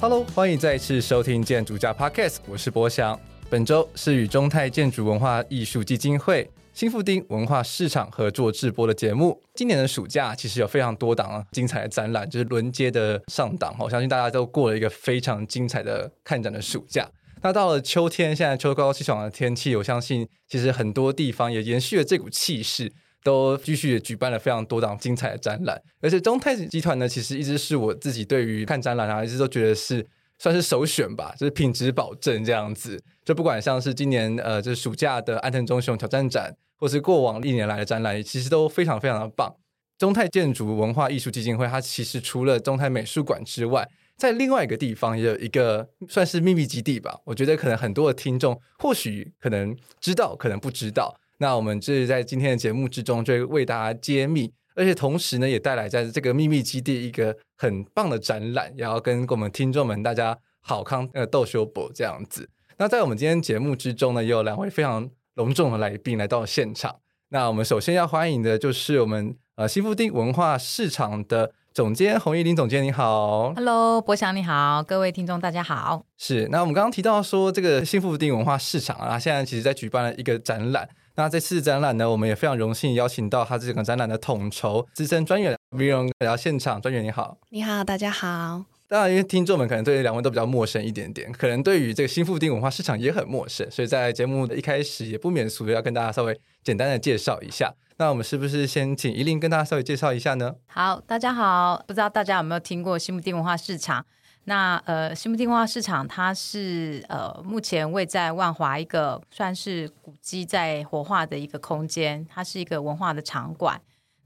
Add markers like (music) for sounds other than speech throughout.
Hello，欢迎再次收听建筑家 Podcast，我是博翔。本周是与中泰建筑文化艺术基金会、新富町文化市场合作制播的节目。今年的暑假其实有非常多档精彩的展览，就是轮接的上档。我相信大家都过了一个非常精彩的看展的暑假。那到了秋天，现在秋高气爽的天气，我相信其实很多地方也延续了这股气势，都继续举办了非常多档精彩的展览。而且中泰集团呢，其实一直是我自己对于看展览啊，一直都觉得是算是首选吧，就是品质保证这样子。就不管像是今年呃，就是暑假的安藤忠雄挑战展，或是过往历年来的展览，其实都非常非常的棒。中泰建筑文化艺术基金会，它其实除了中泰美术馆之外，在另外一个地方也有一个算是秘密基地吧，我觉得可能很多的听众或许可能知道，可能不知道。那我们就是在今天的节目之中就会为大家揭秘，而且同时呢，也带来在这个秘密基地一个很棒的展览，也要跟我们听众们大家好康呃斗修博这样子。那在我们今天节目之中呢，也有两位非常隆重的来宾来到现场。那我们首先要欢迎的就是我们呃新富町文化市场的。总监洪一林总监你好，Hello，博翔你好，各位听众大家好。是，那我们刚刚提到说这个新富町文化市场啊，现在其实在举办了一个展览。那这次展览呢，我们也非常荣幸邀请到他这个展览的统筹资深专员 Vivian 来到现场。专员你好，你好，大家好。当然，因为听众们可能对两位都比较陌生一点点，可能对于这个新富町文化市场也很陌生，所以在节目的一开始也不免俗的要跟大家稍微简单的介绍一下。那我们是不是先请怡琳跟大家稍微介绍一下呢？好，大家好，不知道大家有没有听过新富町文化市场？那呃，新富町文化市场它是呃目前位在万华一个算是古迹在活化的一个空间，它是一个文化的场馆。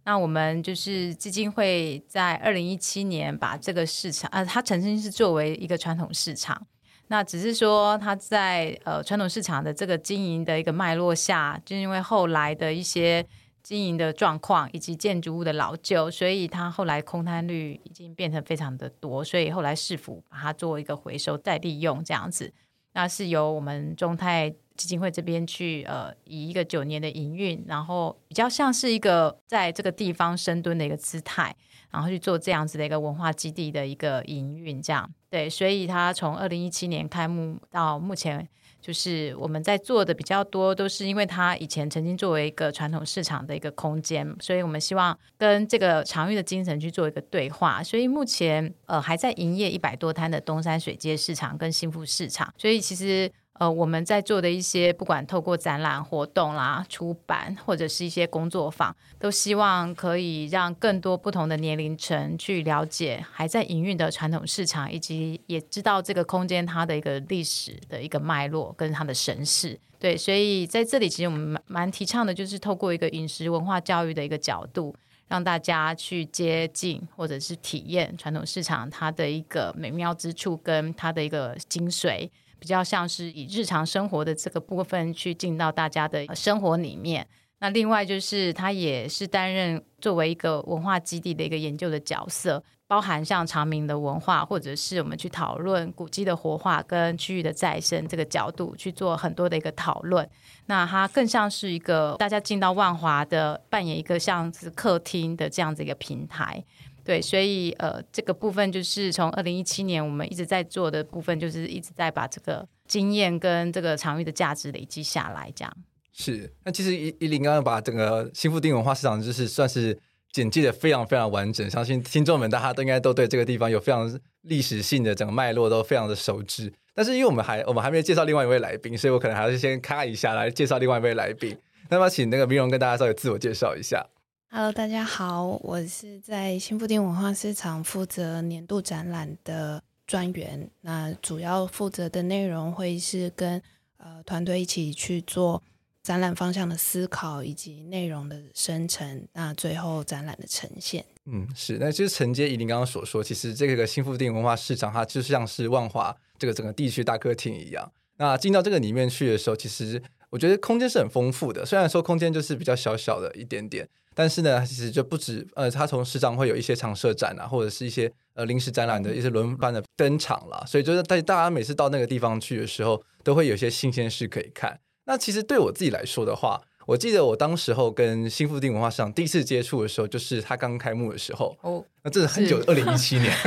那我们就是基金会在二零一七年把这个市场，呃，它曾经是作为一个传统市场，那只是说它在呃传统市场的这个经营的一个脉络下，就因为后来的一些。经营的状况以及建筑物的老旧，所以它后来空摊率已经变成非常的多，所以后来市府把它做一个回收再利用这样子，那是由我们中泰基金会这边去呃以一个九年的营运，然后比较像是一个在这个地方深蹲的一个姿态，然后去做这样子的一个文化基地的一个营运，这样对，所以它从二零一七年开幕到目前。就是我们在做的比较多，都是因为它以前曾经作为一个传统市场的一个空间，所以我们希望跟这个长域的精神去做一个对话。所以目前呃还在营业一百多摊的东山水街市场跟新富市场，所以其实。呃，我们在做的一些，不管透过展览活动啦、出版或者是一些工作坊，都希望可以让更多不同的年龄层去了解还在营运的传统市场，以及也知道这个空间它的一个历史的一个脉络跟它的神事。对，所以在这里其实我们蛮蛮提倡的，就是透过一个饮食文化教育的一个角度，让大家去接近或者是体验传统市场它的一个美妙之处跟它的一个精髓。比较像是以日常生活的这个部分去进到大家的生活里面。那另外就是，它也是担任作为一个文化基地的一个研究的角色，包含像长明的文化，或者是我们去讨论古迹的活化跟区域的再生这个角度去做很多的一个讨论。那它更像是一个大家进到万华的扮演一个像是客厅的这样子一个平台。对，所以呃，这个部分就是从二零一七年我们一直在做的部分，就是一直在把这个经验跟这个场域的价值累积下来，这样。是，那其实怡怡玲刚刚把整个新富町文化市场就是算是简介的非常非常完整，相信听众们大家都应该都对这个地方有非常历史性的整个脉络都非常的熟知。但是因为我们还我们还没有介绍另外一位来宾，所以我可能还是先咔一下来介绍另外一位来宾。那么请那个明荣跟大家稍微自我介绍一下。Hello，大家好，我是在新富町文化市场负责年度展览的专员。那主要负责的内容会是跟呃团队一起去做展览方向的思考以及内容的生成。那最后展览的呈现。嗯，是。那其实承接怡玲刚刚所说，其实这个新富町文化市场它就像是万华这个整个地区大客厅一样。那进到这个里面去的时候，其实我觉得空间是很丰富的。虽然说空间就是比较小小的一点点。但是呢，其实就不止呃，它从市长会有一些常设展啊，或者是一些呃临时展览的一些轮番的登场啦。所以就是大大家每次到那个地方去的时候，都会有些新鲜事可以看。那其实对我自己来说的话，我记得我当时候跟新富町文化市场第一次接触的时候，就是他刚开幕的时候。哦，那这是很久，(laughs) 二零一七年。(laughs)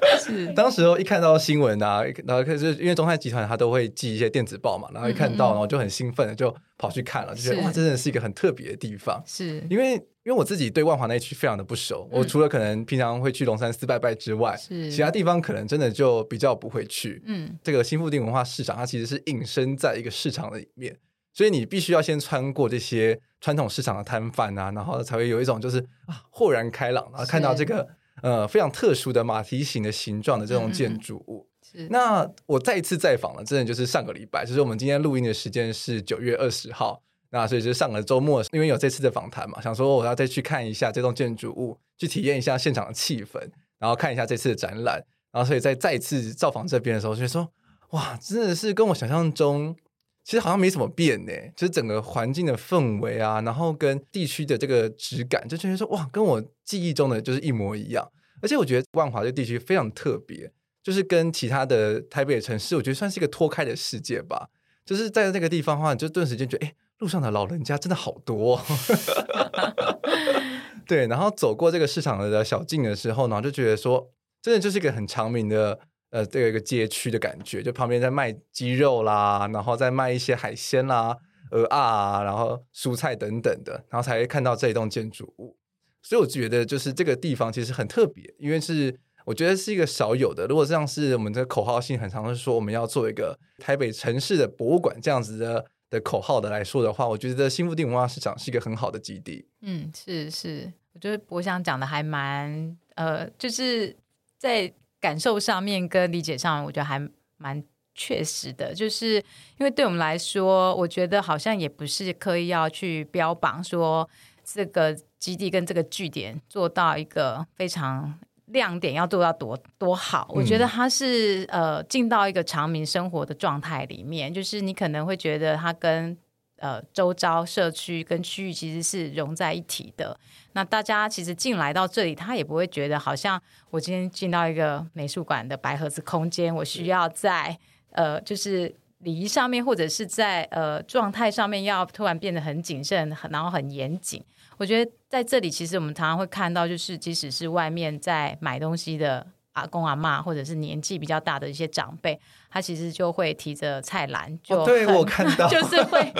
(laughs) 是，当时候一看到新闻啊，然后可是因为中泰集团他都会寄一些电子报嘛，然后一看到，然后就很兴奋的就跑去看了，就觉得哇，真的是一个很特别的地方。是。因为因为我自己对万华那一区非常的不熟，我除了可能平常会去龙山寺拜拜之外，是。其他地方可能真的就比较不会去。嗯，这个新富町文化市场它其实是隐身在一个市场的里面。所以你必须要先穿过这些传统市场的摊贩啊，然后才会有一种就是啊豁然开朗，然后看到这个呃非常特殊的马蹄形的形状的这种建筑物。那我再一次再访了，真的就是上个礼拜，就是我们今天录音的时间是九月二十号，那所以就是上个周末，因为有这次的访谈嘛，想说我要再去看一下这栋建筑物，去体验一下现场的气氛，然后看一下这次的展览，然后所以在再一次造访这边的时候，就说哇，真的是跟我想象中。其实好像没什么变呢，就是整个环境的氛围啊，然后跟地区的这个质感，就觉得说哇，跟我记忆中的就是一模一样。而且我觉得万华这个地区非常特别，就是跟其他的台北的城市，我觉得算是一个脱开的世界吧。就是在那个地方的话，你就顿时间觉得，哎，路上的老人家真的好多。(laughs) 对，然后走过这个市场的小径的时候呢，就觉得说，真的就是一个很长明的。呃，这个一个街区的感觉，就旁边在卖鸡肉啦，然后再卖一些海鲜啦、鹅啊，然后蔬菜等等的，然后才会看到这一栋建筑物。所以我觉得，就是这个地方其实很特别，因为是我觉得是一个少有的。如果这样是我们的口号性很常是说我们要做一个台北城市的博物馆这样子的的口号的来说的话，我觉得新富町文化市场是一个很好的基地。嗯，是是，我觉得我想讲的还蛮呃，就是在。感受上面跟理解上，我觉得还蛮确实的。就是因为对我们来说，我觉得好像也不是刻意要去标榜说这个基地跟这个据点做到一个非常亮点，要做到多多好。我觉得它是呃进到一个常民生活的状态里面，就是你可能会觉得它跟。呃，周遭社区跟区域其实是融在一起的。那大家其实进来到这里，他也不会觉得好像我今天进到一个美术馆的白盒子空间，我需要在呃，就是礼仪上面或者是在呃状态上面要突然变得很谨慎，然后很严谨。我觉得在这里，其实我们常常会看到，就是即使是外面在买东西的。阿公阿妈，或者是年纪比较大的一些长辈，他其实就会提着菜篮，就、哦、对我看到，(laughs) 就是会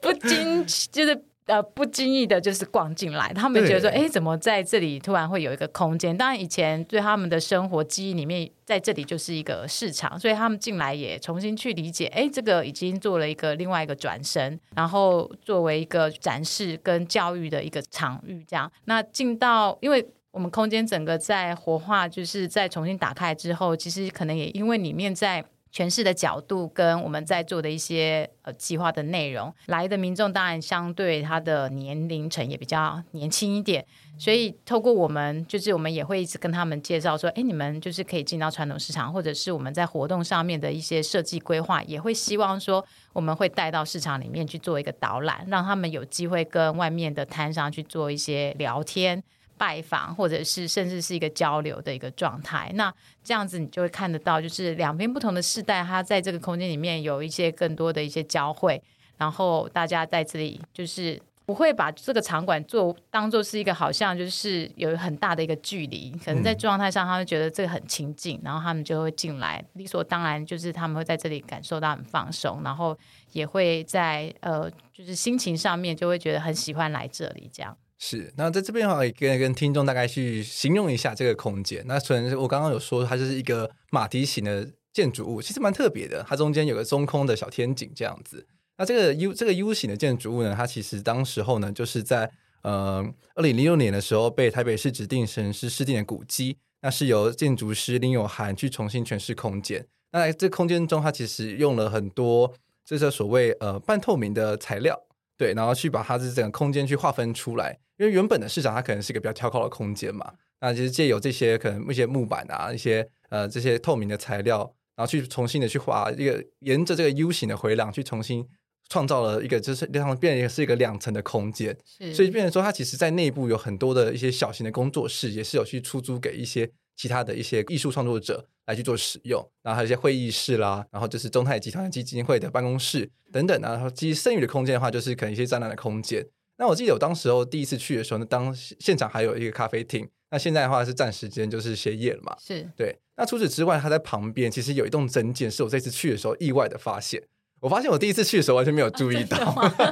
不经，(laughs) 就是呃不经意的，就是逛进来。他们觉得说，哎，怎么在这里突然会有一个空间？当然，以前对他们的生活记忆里面，在这里就是一个市场，所以他们进来也重新去理解，哎，这个已经做了一个另外一个转身，然后作为一个展示跟教育的一个场域，这样。那进到因为。我们空间整个在活化，就是在重新打开之后，其实可能也因为里面在诠释的角度跟我们在做的一些呃计划的内容，来的民众当然相对他的年龄层也比较年轻一点，所以透过我们，就是我们也会一直跟他们介绍说，哎，你们就是可以进到传统市场，或者是我们在活动上面的一些设计规划，也会希望说我们会带到市场里面去做一个导览，让他们有机会跟外面的摊商去做一些聊天。拜访，或者是甚至是一个交流的一个状态，那这样子你就会看得到，就是两边不同的世代，它在这个空间里面有一些更多的一些交汇，然后大家在这里就是不会把这个场馆做当做是一个好像就是有很大的一个距离，可能在状态上他们觉得这个很亲近，然后他们就会进来，理所当然就是他们会在这里感受到很放松，然后也会在呃就是心情上面就会觉得很喜欢来这里这样。是，那在这边的话，也跟跟听众大概去形容一下这个空间。那虽然我刚刚有说，它就是一个马蹄形的建筑物，其实蛮特别的。它中间有个中空的小天井这样子。那这个 U 这个 U 型的建筑物呢，它其实当时候呢，就是在呃二零零六年的时候被台北市指定成是市定的古迹。那是由建筑师林永涵去重新诠释空间。那在这空间中，它其实用了很多这些所谓呃半透明的材料。对，然后去把它的整个空间去划分出来，因为原本的市场它可能是一个比较挑高的空间嘛，那其实借由这些可能一些木板啊，一些呃这些透明的材料，然后去重新的去画一个沿着这个 U 型的回廊去重新创造了一个就是让变成是一个两层的空间，是所以变成说它其实在内部有很多的一些小型的工作室，也是有去出租给一些其他的一些艺术创作者来去做使用，然后还有一些会议室啦，然后就是中泰集团基金会的办公室等等，然后其实剩余的空间的话，就是可能一些展览的空间。那我记得我当时候第一次去的时候，那当现场还有一个咖啡厅。那现在的话是暂时间就是歇业了嘛？是对。那除此之外，它在旁边其实有一栋增建，是我这次去的时候意外的发现。我发现我第一次去的时候完全没有注意到，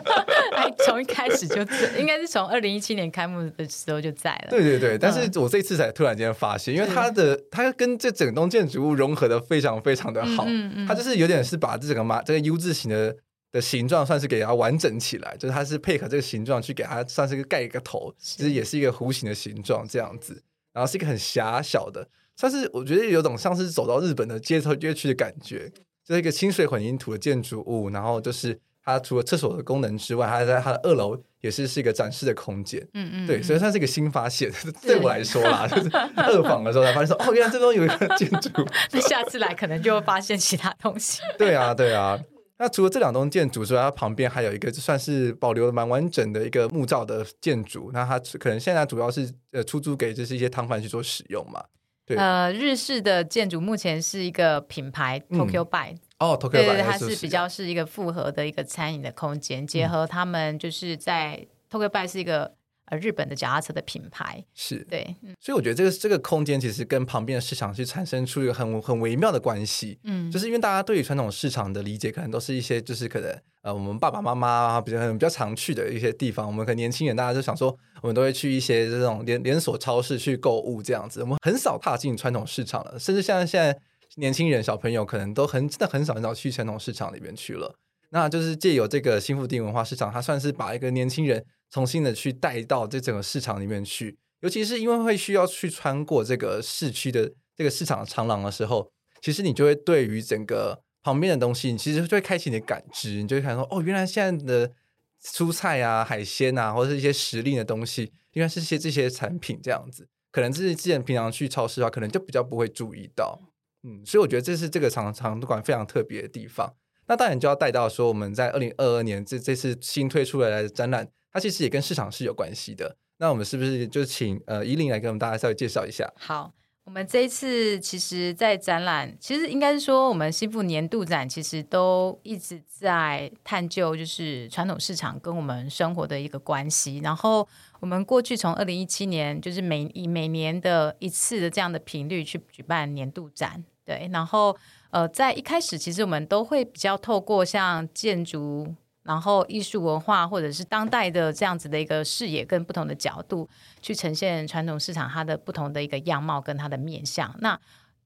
(laughs) 还从一开始就在，应该是从二零一七年开幕的时候就在了。对对对，但是我这次才突然间发现，因为它的它跟这整栋建筑物融合的非常非常的好，嗯嗯，它就是有点是把这个嘛这个 U 字形的。的形状算是给它完整起来，就是它是配合这个形状去给它算是一个盖一个头，其实也是一个弧形的形状这样子，然后是一个很狭小的，算是我觉得有种像是走到日本的街头街区的感觉，就是一个清水混凝土的建筑物，然后就是它除了厕所的功能之外，它在它的二楼也是是一个展示的空间，嗯嗯，对，所以它是一个新发现，(laughs) 对我来说啦，就是二访的时候才发现说，哦，原来这边有一个建筑，(laughs) 那下次来可能就会发现其他东西，对啊，对啊。那除了这两栋建筑之外，它旁边还有一个就算是保留的蛮完整的一个木造的建筑。那它可能现在主要是呃出租给就是一些摊贩去做使用嘛。对，呃，日式的建筑目前是一个品牌 Tokyo By、嗯、哦，Tokyo By 对，对，对，它是比较是一个复合的一个餐饮的空间，结合他们就是在 Tokyo By 是一个。呃，日本的脚踏车的品牌是对，所以我觉得这个这个空间其实跟旁边的市场去产生出一个很很微妙的关系。嗯，就是因为大家对于传统市场的理解，可能都是一些就是可能呃，我们爸爸妈妈比较比较常去的一些地方。我们可能年轻人大家就想说，我们都会去一些这种连连锁超市去购物这样子。我们很少踏进传统市场了，甚至像现在年轻人小朋友可能都很真的很少很少去传统市场里面去了。那就是借由这个新富町文化市场，它算是把一个年轻人。重新的去带到这整个市场里面去，尤其是因为会需要去穿过这个市区的这个市场长廊的时候，其实你就会对于整个旁边的东西，你其实就会开启你的感知，你就会看说，哦，原来现在的蔬菜啊、海鲜啊，或者是一些时令的东西，应该是些这些产品这样子，可能这是之前平常去超市的话，可能就比较不会注意到，嗯，所以我觉得这是这个场场馆非常特别的地方。那当然就要带到说，我们在二零二二年这这次新推出来的展览。它其实也跟市场是有关系的。那我们是不是就请呃怡伶来给我们大家稍微介绍一下？好，我们这一次其实，在展览，其实应该是说，我们新富年度展其实都一直在探究，就是传统市场跟我们生活的一个关系。然后，我们过去从二零一七年，就是每以每年的一次的这样的频率去举办年度展，对。然后，呃，在一开始，其实我们都会比较透过像建筑。然后艺术文化或者是当代的这样子的一个视野跟不同的角度去呈现传统市场它的不同的一个样貌跟它的面向。那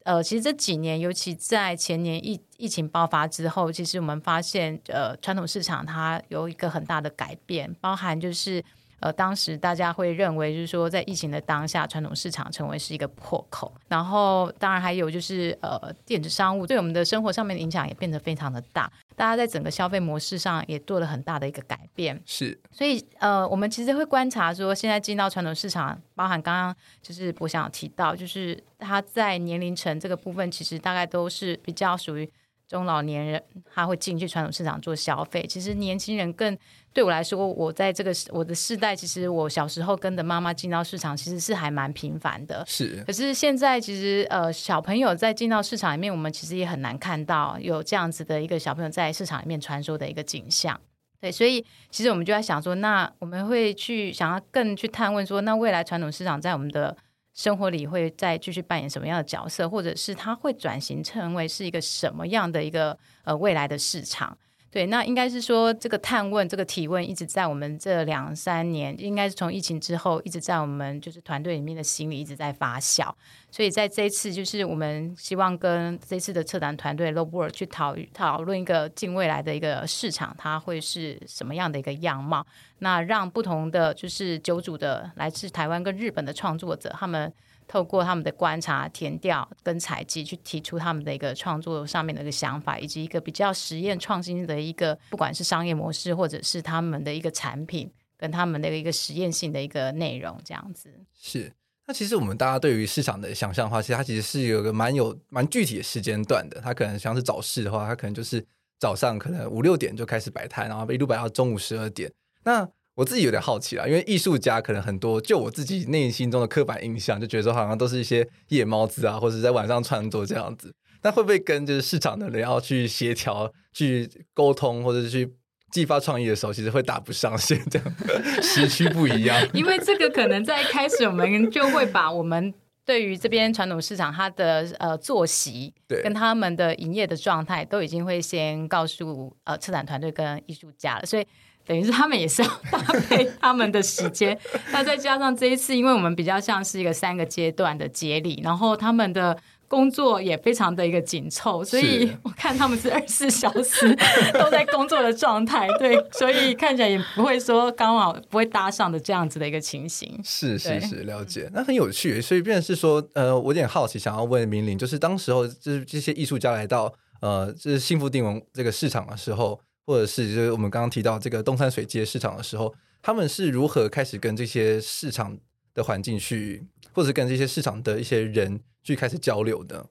呃，其实这几年，尤其在前年疫疫情爆发之后，其实我们发现呃，传统市场它有一个很大的改变，包含就是呃，当时大家会认为就是说，在疫情的当下，传统市场成为是一个破口。然后当然还有就是呃，电子商务对我们的生活上面的影响也变得非常的大。大家在整个消费模式上也做了很大的一个改变，是，所以呃，我们其实会观察说，现在进到传统市场，包含刚刚就是我想提到，就是他在年龄层这个部分，其实大概都是比较属于。中老年人他会进去传统市场做消费，其实年轻人更对我来说，我在这个我的世代，其实我小时候跟着妈妈进到市场，其实是还蛮频繁的。是，可是现在其实呃，小朋友在进到市场里面，我们其实也很难看到有这样子的一个小朋友在市场里面穿梭的一个景象。对，所以其实我们就在想说，那我们会去想要更去探问说，那未来传统市场在我们的生活里会再继续扮演什么样的角色，或者是它会转型成为是一个什么样的一个呃未来的市场？对，那应该是说这个探问、这个提问一直在我们这两三年，应该是从疫情之后一直在我们就是团队里面的心里一直在发酵。所以在这一次，就是我们希望跟这次的策展团队 Lobworld 去讨讨论一个近未来的一个市场，它会是什么样的一个样貌？那让不同的就是九组的来自台湾跟日本的创作者，他们。透过他们的观察、填调跟采集，去提出他们的一个创作上面的一个想法，以及一个比较实验创新的一个，不管是商业模式，或者是他们的一个产品，跟他们的一个实验性的一个内容，这样子。是。那其实我们大家对于市场的想象的话，其实它其实是有个蛮有蛮具体的时间段的。它可能像是早市的话，它可能就是早上可能五六点就开始摆摊，然后一路摆到中午十二点。那我自己有点好奇啦，因为艺术家可能很多，就我自己内心中的刻板印象，就觉得说好像都是一些夜猫子啊，或者在晚上创作这样子。那会不会跟就是市场的人要去协调、去沟通，或者是去激发创意的时候，其实会打不上线，这样时区不一样？(laughs) 因为这个可能在一开始，我们就会把我们对于这边传统市场它的呃作息，对，跟他们的营业的状态，都已经会先告诉呃策展团队跟艺术家了，所以。等于是他们也是要搭配他们的时间，(laughs) 那再加上这一次，因为我们比较像是一个三个阶段的接力，然后他们的工作也非常的一个紧凑，所以我看他们是二十四小时都在工作的状态，对，(laughs) 所以看起来也不会说刚好不会搭上的这样子的一个情形。是是是，了解，那很有趣。所以变成是说，呃，我有点好奇，想要问明玲，就是当时候就是这些艺术家来到呃，就是幸福定文这个市场的时候。或者是就是我们刚刚提到这个东山水街市场的时候，他们是如何开始跟这些市场的环境去，或者跟这些市场的一些人去开始交流的？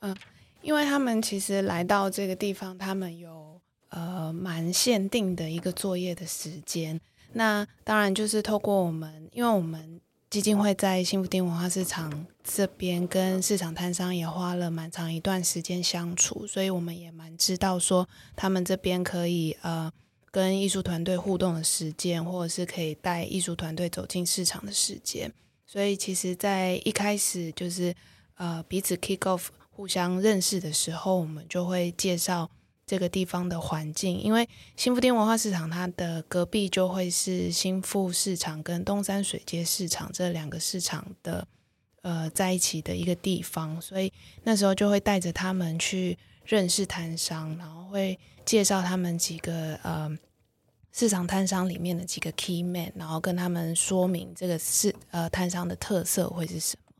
嗯，因为他们其实来到这个地方，他们有呃蛮限定的一个作业的时间。那当然就是透过我们，因为我们。基金会在幸福町文化市场这边跟市场摊商也花了蛮长一段时间相处，所以我们也蛮知道说他们这边可以呃跟艺术团队互动的时间，或者是可以带艺术团队走进市场的时间。所以其实，在一开始就是呃彼此 kick off 互相认识的时候，我们就会介绍。这个地方的环境，因为新福町文化市场，它的隔壁就会是新富市场跟东山水街市场这两个市场的呃在一起的一个地方，所以那时候就会带着他们去认识摊商，然后会介绍他们几个呃市场摊商里面的几个 key man，然后跟他们说明这个市呃摊商的特色会是什么。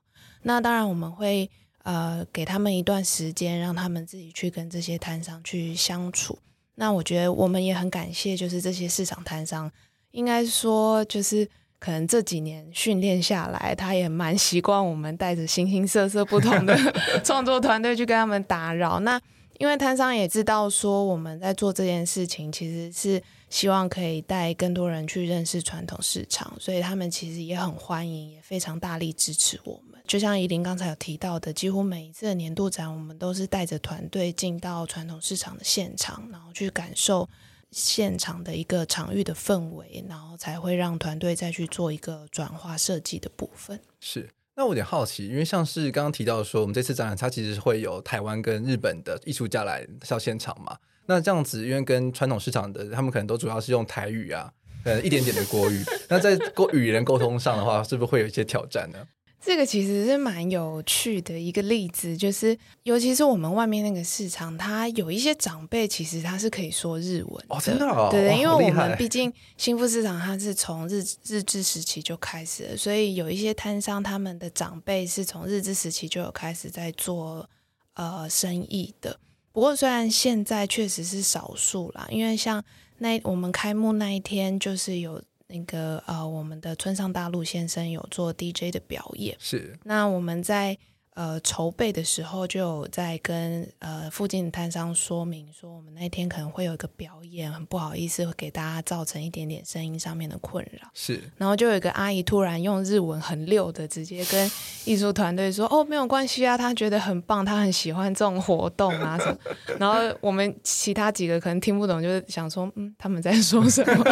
那当然我们会。呃，给他们一段时间，让他们自己去跟这些摊商去相处。那我觉得我们也很感谢，就是这些市场摊商，应该说就是可能这几年训练下来，他也蛮习惯我们带着形形色色不同的 (laughs) 创作团队去跟他们打扰。那因为摊商也知道说我们在做这件事情，其实是希望可以带更多人去认识传统市场，所以他们其实也很欢迎，也非常大力支持我们。就像宜玲刚才有提到的，几乎每一次的年度展，我们都是带着团队进到传统市场的现场，然后去感受现场的一个场域的氛围，然后才会让团队再去做一个转化设计的部分。是，那我有点好奇，因为像是刚刚提到说，我们这次展览它其实会有台湾跟日本的艺术家来到现场嘛？那这样子，因为跟传统市场的他们可能都主要是用台语啊，呃，一点点的国语，(laughs) 那在沟语言沟通上的话，是不是会有一些挑战呢？这个其实是蛮有趣的一个例子，就是尤其是我们外面那个市场，它有一些长辈其实他是可以说日文的。哦，真的哦，对对，因为我们毕竟新富市场它是从日日治时期就开始了，所以有一些摊商他们的长辈是从日治时期就有开始在做呃生意的。不过虽然现在确实是少数啦，因为像那我们开幕那一天就是有。那个呃，我们的村上大陆先生有做 DJ 的表演，是。那我们在。呃，筹备的时候就有在跟呃附近的摊商说明说，我们那天可能会有一个表演，很不好意思会给大家造成一点点声音上面的困扰。是，然后就有一个阿姨突然用日文很溜的直接跟艺术团队说：“哦，没有关系啊，她觉得很棒，她很喜欢这种活动啊什么。”然后我们其他几个可能听不懂，就是想说：“嗯，他们在说什么？”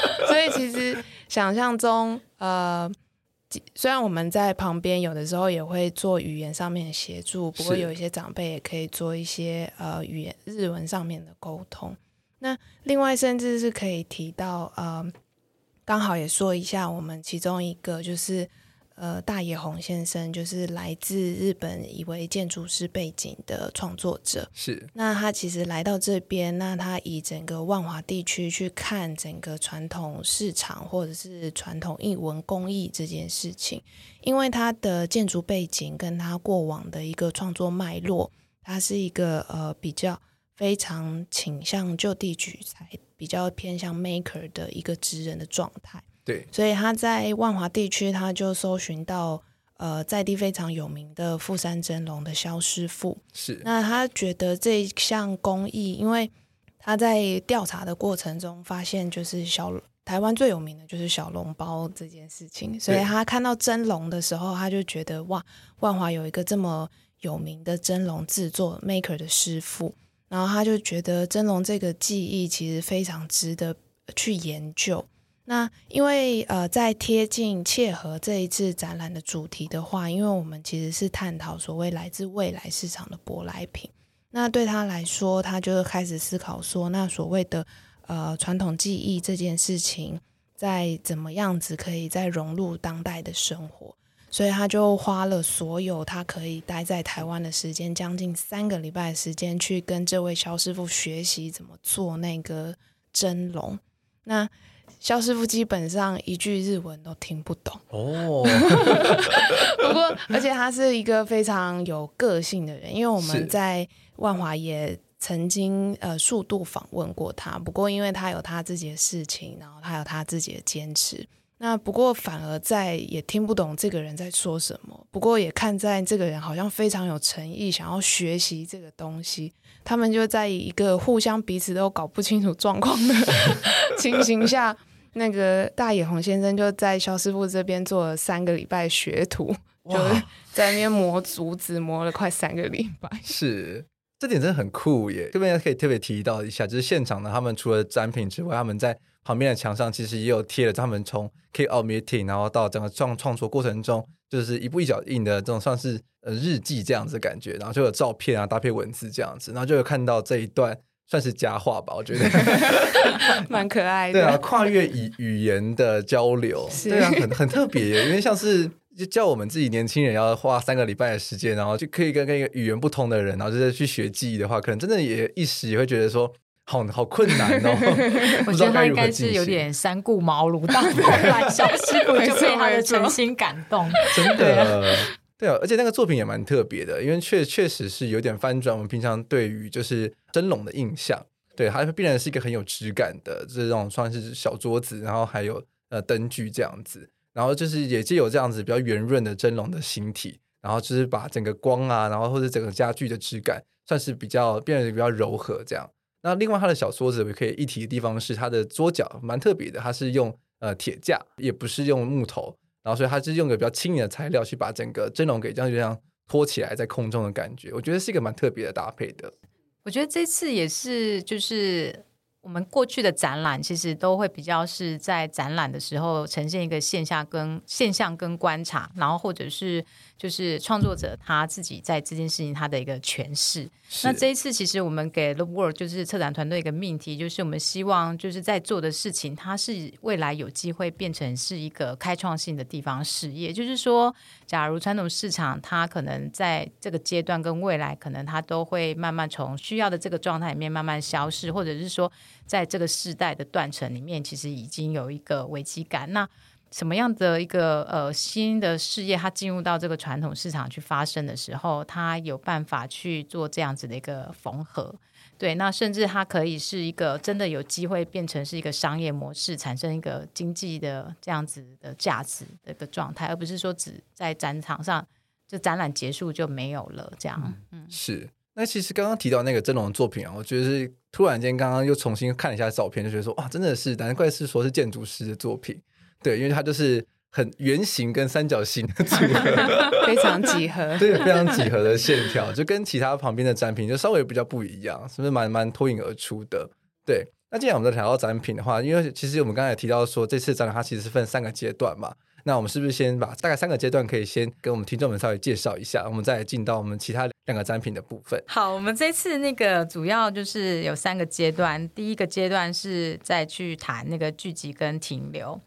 (laughs) 所以其实想象中呃。虽然我们在旁边有的时候也会做语言上面的协助，不过有一些长辈也可以做一些呃语言日文上面的沟通。那另外甚至是可以提到呃，刚好也说一下我们其中一个就是。呃，大野宏先生就是来自日本一位建筑师背景的创作者。是，那他其实来到这边，那他以整个万华地区去看整个传统市场或者是传统艺文工艺这件事情，因为他的建筑背景跟他过往的一个创作脉络，他是一个呃比较非常倾向就地取材，比较偏向 maker 的一个职人的状态。对，所以他在万华地区，他就搜寻到呃在地非常有名的富山蒸笼的萧师傅。是，那他觉得这一项工艺，因为他在调查的过程中发现，就是小台湾最有名的就是小笼包这件事情，所以他看到蒸笼的时候，他就觉得哇，万华有一个这么有名的蒸笼制作 maker 的师傅，然后他就觉得蒸笼这个技艺其实非常值得去研究。那因为呃，在贴近切合这一次展览的主题的话，因为我们其实是探讨所谓来自未来市场的舶来品。那对他来说，他就开始思考说，那所谓的呃传统技艺这件事情，在怎么样子可以再融入当代的生活？所以他就花了所有他可以待在台湾的时间，将近三个礼拜的时间，去跟这位萧师傅学习怎么做那个蒸笼。那萧师傅基本上一句日文都听不懂哦，(laughs) 不过而且他是一个非常有个性的人，因为我们在万华也曾经呃数度访问过他，不过因为他有他自己的事情，然后他有他自己的坚持，那不过反而在也听不懂这个人在说什么，不过也看在这个人好像非常有诚意，想要学习这个东西。他们就在一个互相彼此都搞不清楚状况的 (laughs) 情形下，那个大野宏先生就在肖师傅这边做了三个礼拜学徒，就在那边磨竹子，磨了快三个礼拜。是，这点真的很酷耶！这边可以特别提到一下，就是现场呢，他们除了展品之外，他们在旁边的墙上其实也有贴了他们从 kick out meeting，然后到整个创创作过程中，就是一步一脚印的这种算是。呃，日记这样子的感觉，然后就有照片啊，搭配文字这样子，然后就有看到这一段算是佳话吧，我觉得 (laughs) 蛮可爱的。对啊，跨越语语言的交流，对啊，很很特别耶，因为像是就叫我们自己年轻人要花三个礼拜的时间，然后就可以跟跟一个语言不同的人，然后就是去学记忆的话，可能真的也一时也会觉得说。好好困难哦！(laughs) 我觉得他应该是有点三顾茅庐，到后来萧师傅就被他的诚心感动，真的对，而且那个作品也蛮特别的，因为确确实是有点翻转我们平常对于就是蒸笼的印象，对，它必然是一个很有质感的这种算是小桌子，然后还有呃灯具这样子，然后就是也藉有这样子比较圆润的蒸笼的形体，然后就是把整个光啊，然后或者整个家具的质感算是比较变得比较柔和这样。那另外，它的小桌子也可以一提的地方是它的桌脚蛮特别的，它是用呃铁架，也不是用木头，然后所以他是用个比较轻盈的材料去把整个蒸笼给这样这样托起来在空中的感觉，我觉得是一个蛮特别的搭配的。我觉得这次也是就是。我们过去的展览其实都会比较是在展览的时候呈现一个线下跟现象跟观察，然后或者是就是创作者他自己在这件事情他的一个诠释。那这一次其实我们给 The World 就是策展团队一个命题，就是我们希望就是在做的事情，它是未来有机会变成是一个开创性的地方事业。就是说，假如传统市场它可能在这个阶段跟未来可能它都会慢慢从需要的这个状态里面慢慢消失，或者是说。在这个世代的断层里面，其实已经有一个危机感。那什么样的一个呃新的事业，它进入到这个传统市场去发生的时候，它有办法去做这样子的一个缝合？对，那甚至它可以是一个真的有机会变成是一个商业模式，产生一个经济的这样子的价值的一个状态，而不是说只在展场上就展览结束就没有了这样。嗯，嗯是。那其实刚刚提到那个真龙的作品啊，我觉得是突然间刚刚又重新看了一下照片，就觉得说哇，真的是难怪是说是建筑师的作品，对，因为它就是很圆形跟三角形的组合，(laughs) 非常几何，对，非常几何的线条，就跟其他旁边的展品就稍微比较不一样，是不是蛮蛮脱颖而出的？对。那既然我们在谈到展品的话，因为其实我们刚才也提到说这次展览它其实是分三个阶段嘛。那我们是不是先把大概三个阶段可以先给我们听众们稍微介绍一下，我们再进到我们其他两个展品的部分？好，我们这次那个主要就是有三个阶段，第一个阶段是再去谈那个聚集跟停留，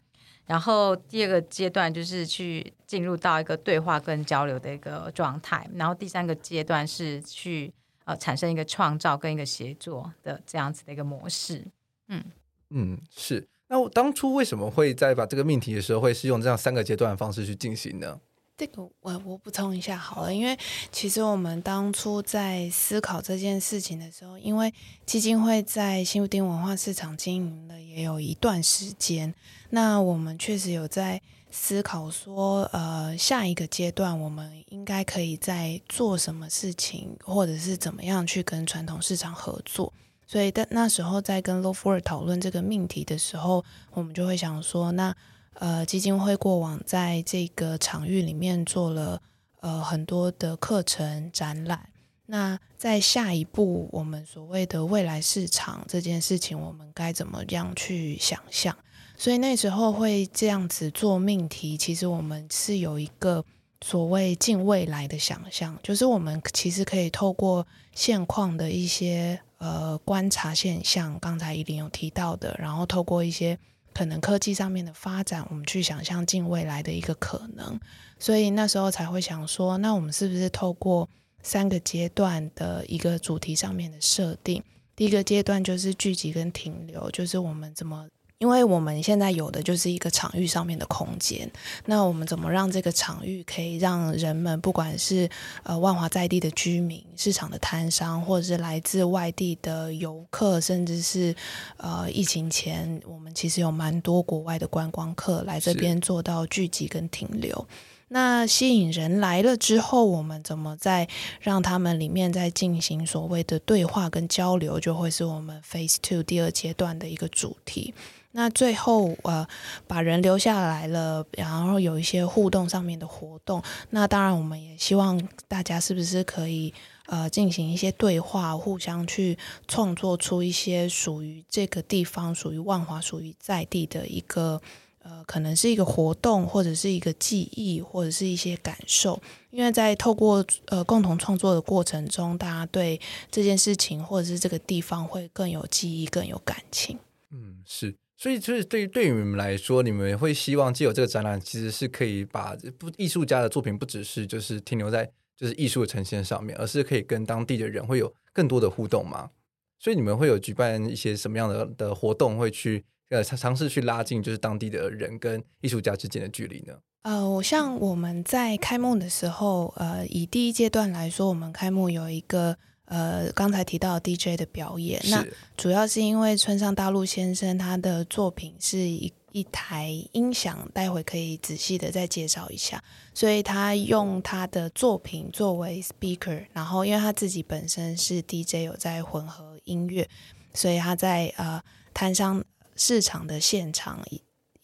然后第二个阶段就是去进入到一个对话跟交流的一个状态，然后第三个阶段是去呃产生一个创造跟一个协作的这样子的一个模式。嗯嗯，是。那我当初为什么会在把这个命题的时候，会是用这样三个阶段的方式去进行呢？这个我我补充一下好了，因为其实我们当初在思考这件事情的时候，因为基金会在新富町文化市场经营了也有一段时间，那我们确实有在思考说，呃，下一个阶段我们应该可以在做什么事情，或者是怎么样去跟传统市场合作。所以在那时候在跟 Law Forward 讨论这个命题的时候，我们就会想说，那呃基金会过往在这个场域里面做了呃很多的课程展览，那在下一步我们所谓的未来市场这件事情，我们该怎么样去想象？所以那时候会这样子做命题，其实我们是有一个所谓近未来的想象，就是我们其实可以透过现况的一些。呃，观察现象，刚才依琳有提到的，然后透过一些可能科技上面的发展，我们去想象近未来的一个可能。所以那时候才会想说，那我们是不是透过三个阶段的一个主题上面的设定？第一个阶段就是聚集跟停留，就是我们怎么。因为我们现在有的就是一个场域上面的空间，那我们怎么让这个场域可以让人们，不管是呃万华在地的居民、市场的摊商，或者是来自外地的游客，甚至是呃疫情前我们其实有蛮多国外的观光客来这边做到聚集跟停留。那吸引人来了之后，我们怎么再让他们里面再进行所谓的对话跟交流，就会是我们 Phase Two 第二阶段的一个主题。那最后，呃，把人留下来了，然后有一些互动上面的活动。那当然，我们也希望大家是不是可以，呃，进行一些对话，互相去创作出一些属于这个地方、属于万华、属于在地的一个，呃，可能是一个活动，或者是一个记忆，或者是一些感受。因为在透过呃共同创作的过程中，大家对这件事情或者是这个地方会更有记忆、更有感情。嗯，是。所以，就是对于对于你们来说，你们会希望借由这个展览，其实是可以把不艺术家的作品，不只是就是停留在就是艺术的呈现上面，而是可以跟当地的人会有更多的互动吗？所以，你们会有举办一些什么样的的活动，会去呃尝试去拉近就是当地的人跟艺术家之间的距离呢？呃，我像我们在开幕的时候，呃，以第一阶段来说，我们开幕有一个。呃，刚才提到 DJ 的表演，那主要是因为村上大陆先生他的作品是一一台音响，待会可以仔细的再介绍一下。所以他用他的作品作为 speaker，然后因为他自己本身是 DJ，有在混合音乐，所以他在呃摊商市场的现场。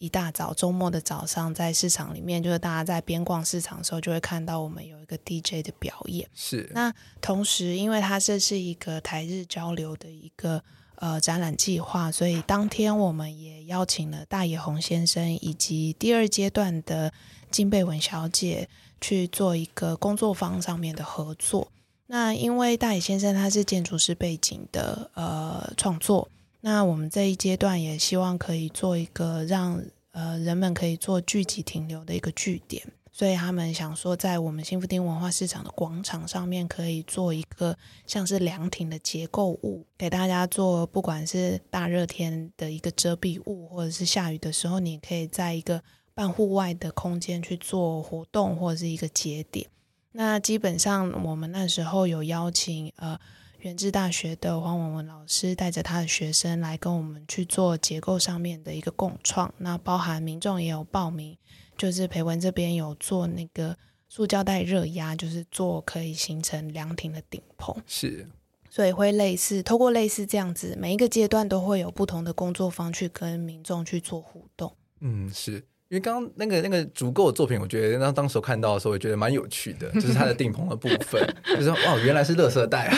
一大早周末的早上，在市场里面，就是大家在边逛市场的时候，就会看到我们有一个 DJ 的表演。是。那同时，因为它这是一个台日交流的一个呃展览计划，所以当天我们也邀请了大野弘先生以及第二阶段的金贝文小姐去做一个工作坊上面的合作。那因为大野先生他是建筑师背景的呃创作。那我们这一阶段也希望可以做一个让呃人们可以做聚集停留的一个据点，所以他们想说，在我们新富町文化市场的广场上面，可以做一个像是凉亭的结构物，给大家做，不管是大热天的一个遮蔽物，或者是下雨的时候，你可以在一个半户外的空间去做活动，或者是一个节点。那基本上我们那时候有邀请呃。元智大学的黄文文老师带着他的学生来跟我们去做结构上面的一个共创，那包含民众也有报名，就是培文这边有做那个塑胶袋热压，就是做可以形成凉亭的顶棚，是，所以会类似透过类似这样子，每一个阶段都会有不同的工作方去跟民众去做互动，嗯，是。因为刚刚那个那个足够的作品，我觉得那当时看到的时候，我觉得蛮有趣的，就是它的 (laughs) 顶棚的部分，就是哇，原来是垃圾袋，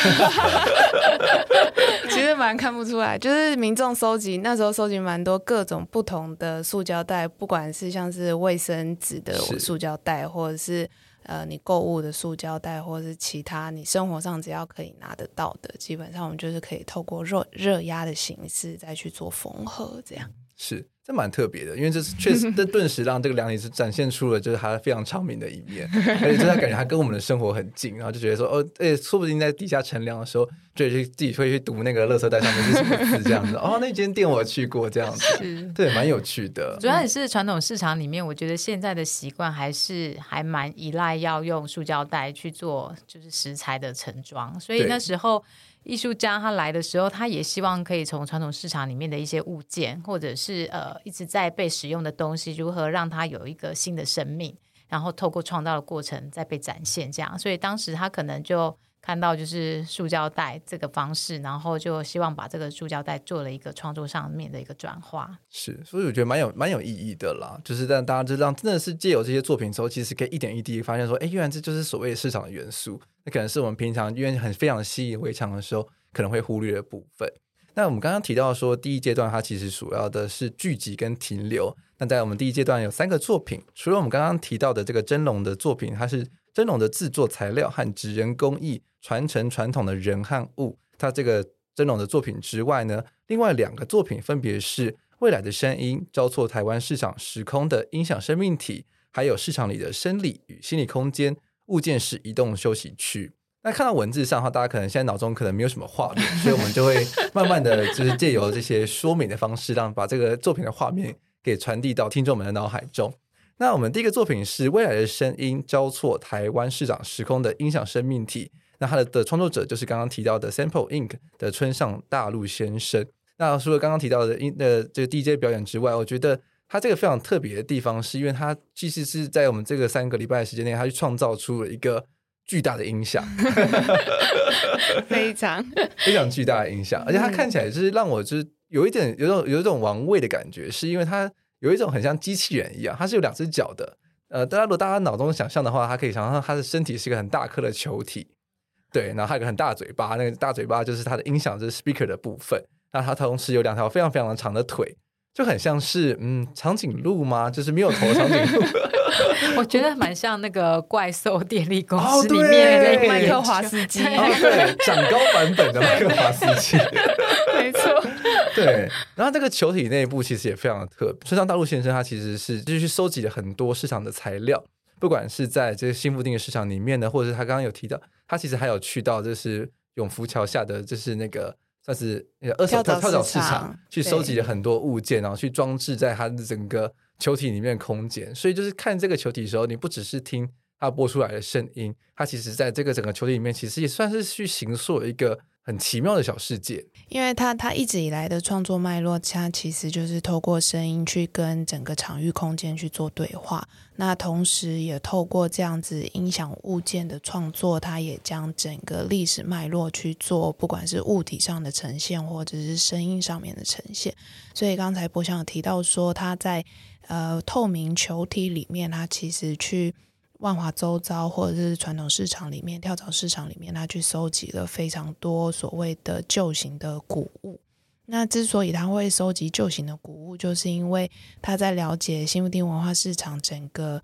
(laughs) 其实蛮看不出来，就是民众收集那时候收集蛮多各种不同的塑胶袋，不管是像是卫生纸的塑胶袋，或者是呃你购物的塑胶袋，或者是其他你生活上只要可以拿得到的，基本上我们就是可以透过热热压的形式再去做缝合，这样是。这蛮特别的，因为这是确实，(laughs) 这顿时让这个凉亭是展现出了就是他非常昌明的一面，而且真的感觉它跟我们的生活很近，然后就觉得说哦，哎，说不定在底下乘凉的时候，就去自己会去读那个垃圾袋上面是什么字这样子，哦，那间店我去过这样子，是对，蛮有趣的。主要也是传统市场里面，我觉得现在的习惯还是还蛮依赖要用塑胶袋去做就是食材的盛装，所以那时候。艺术家他来的时候，他也希望可以从传统市场里面的一些物件，或者是呃一直在被使用的东西，如何让它有一个新的生命，然后透过创造的过程再被展现，这样。所以当时他可能就看到就是塑胶袋这个方式，然后就希望把这个塑胶袋做了一个创作上面的一个转化。是，所以我觉得蛮有蛮有意义的啦，就是让大家知道，真的是借由这些作品之后，其实可以一点一滴发现说，哎，原来这就是所谓的市场的元素。那可能是我们平常因为很非常习以为常的时候，可能会忽略的部分。那我们刚刚提到说，第一阶段它其实主要的是聚集跟停留。那在我们第一阶段有三个作品，除了我们刚刚提到的这个蒸笼的作品，它是蒸笼的制作材料和职人工艺传承传统的人和物。它这个蒸笼的作品之外呢，另外两个作品分别是未来的声音，交错台湾市场时空的音响生命体，还有市场里的生理与心理空间物件式移动休息区。那看到文字上的话，大家可能现在脑中可能没有什么画面，所以我们就会 (laughs) 慢慢的就是借由这些说明的方式，让把这个作品的画面给传递到听众们的脑海中。那我们第一个作品是未来的声音交错台湾市长时空的音响生命体。那它的的创作者就是刚刚提到的 Sample Ink 的村上大陆先生。那除了刚刚提到的音的这个 DJ 表演之外，我觉得他这个非常特别的地方，是因为它其实是在我们这个三个礼拜的时间内，它去创造出了一个。巨大的音响 (laughs) (laughs) 非常非常巨大的音响，而且它看起来就是让我就是有一点有一种有一种玩味的感觉，是因为它有一种很像机器人一样，它是有两只脚的。呃，大家如果大家脑中想象的话，它可以想象它的身体是一个很大颗的球体，对，然后还有个很大嘴巴，那个大嘴巴就是它的音响，就是 speaker 的部分。那它同时有两条非常非常长的腿，就很像是嗯长颈鹿吗？就是没有头的长颈鹿。(laughs) 我觉得蛮像那个怪兽电力公司里面的那个麦克华斯基，哦，对，长高版本的 (laughs) 麦克华斯基，(laughs) 没错，对。然后这个球体内部其实也非常的特别。村上大陆先生他其实是就是去收集了很多市场的材料，不管是在这个新富町的市场里面呢，或者是他刚刚有提到，他其实还有去到就是永福桥下的就是那个算是二手跳蚤市场，去收集了很多物件，然后去装置在它的整个。球体里面的空间，所以就是看这个球体的时候，你不只是听它播出来的声音，它其实在这个整个球体里面，其实也算是去形塑一个很奇妙的小世界。因为它它一直以来的创作脉络，它其实就是透过声音去跟整个场域空间去做对话。那同时也透过这样子音响物件的创作，它也将整个历史脉络去做，不管是物体上的呈现，或者是声音上面的呈现。所以刚才柏翔有提到说，他在呃，透明球体里面，它其实去万华周遭或者是传统市场里面、跳蚤市场里面，他去收集了非常多所谓的旧型的古物。那之所以他会收集旧型的古物，就是因为他在了解新富町文化市场整个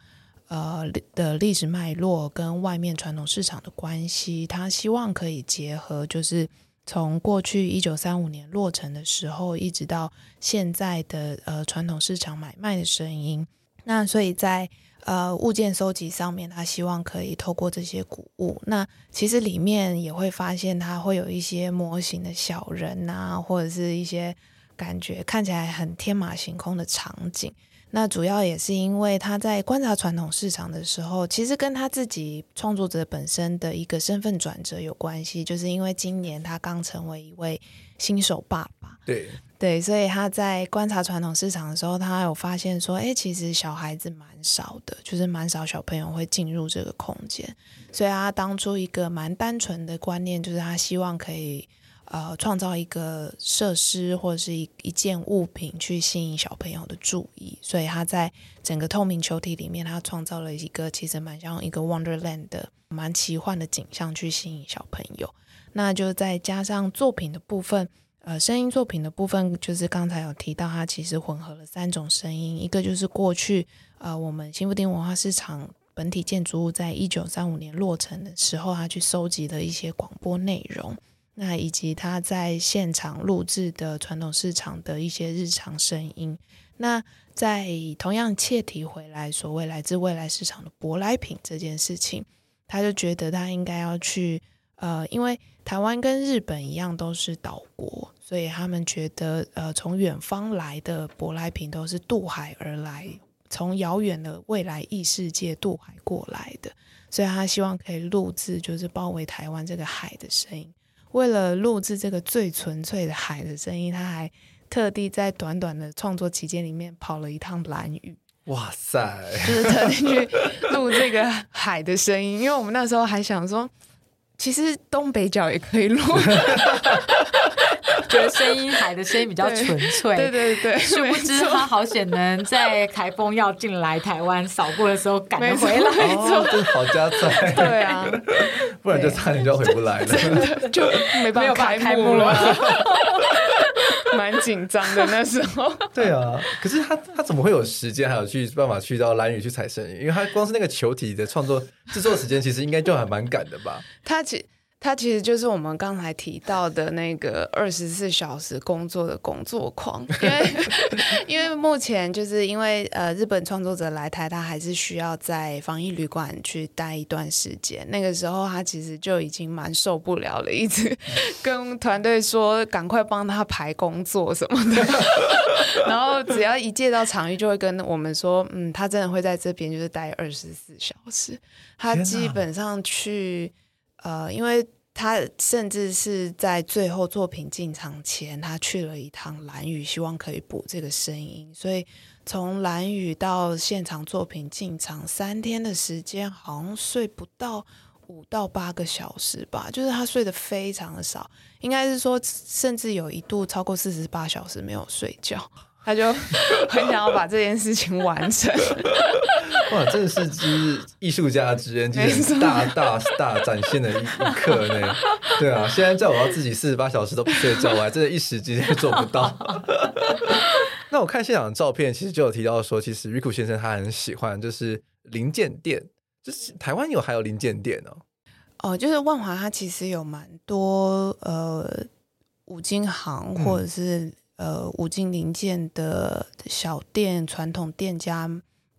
呃的历史脉络跟外面传统市场的关系，他希望可以结合，就是。从过去一九三五年落成的时候，一直到现在的呃传统市场买卖的声音，那所以在呃物件收集上面，他希望可以透过这些古物，那其实里面也会发现，他会有一些模型的小人啊，或者是一些感觉看起来很天马行空的场景。那主要也是因为他在观察传统市场的时候，其实跟他自己创作者本身的一个身份转折有关系。就是因为今年他刚成为一位新手爸爸，对对，所以他在观察传统市场的时候，他有发现说，哎，其实小孩子蛮少的，就是蛮少小朋友会进入这个空间。所以他当初一个蛮单纯的观念，就是他希望可以。呃，创造一个设施或者是一一件物品去吸引小朋友的注意，所以他在整个透明球体里面，他创造了一个其实蛮像一个 Wonderland 的蛮奇幻的景象去吸引小朋友。那就再加上作品的部分，呃，声音作品的部分，就是刚才有提到，它其实混合了三种声音，一个就是过去呃我们新富町文化市场本体建筑物在一九三五年落成的时候，他去收集的一些广播内容。那以及他在现场录制的传统市场的一些日常声音，那在同样切题回来，所谓来自未来市场的舶来品这件事情，他就觉得他应该要去，呃，因为台湾跟日本一样都是岛国，所以他们觉得，呃，从远方来的舶来品都是渡海而来，从遥远的未来异世界渡海过来的，所以他希望可以录制，就是包围台湾这个海的声音。为了录制这个最纯粹的海的声音，他还特地在短短的创作期间里面跑了一趟蓝屿。哇塞！(laughs) 就是特地去录这个海的声音，因为我们那时候还想说，其实东北角也可以录，(laughs) 觉得声音海的声音比较纯粹。对对对，(laughs) 殊不知他好险能在台风要进来台湾扫过的时候赶得回来，哦，真好家在。对啊，不然就差点就要回不来了，(laughs) 就没办法开幕了。蛮紧张的那时候。对啊，可是他他怎么会有时间还有去办法去到蓝屿去采声音？因为他光是那个球体的创作制作时间，其实应该就还蛮赶的吧？他其他其实就是我们刚才提到的那个二十四小时工作的工作狂，因为 (laughs) 因为目前就是因为呃日本创作者来台，他还是需要在防疫旅馆去待一段时间。那个时候他其实就已经蛮受不了了，一直 (laughs) 跟团队说赶快帮他排工作什么的。(laughs) 然后只要一借到场域，就会跟我们说，嗯，他真的会在这边就是待二十四小时。他基本上去。呃，因为他甚至是在最后作品进场前，他去了一趟兰屿，希望可以补这个声音。所以从兰屿到现场作品进场三天的时间，好像睡不到五到八个小时吧，就是他睡得非常的少，应该是说甚至有一度超过四十八小时没有睡觉。他就很想要把这件事情完成。(laughs) 哇，真的是就是艺术家之人，就是大大 (laughs) 大展现的一一刻呢。对啊，现在叫我要自己四十八小时都不睡觉，我还真的一时之间做不到。(laughs) 那我看现场的照片，其实就有提到说，其实 Riku 先生他很喜欢就是零件店，就是台湾有还有零件店哦。哦，就是万华，它其实有蛮多呃五金行或者是、嗯。呃，五金零件的小店、传统店家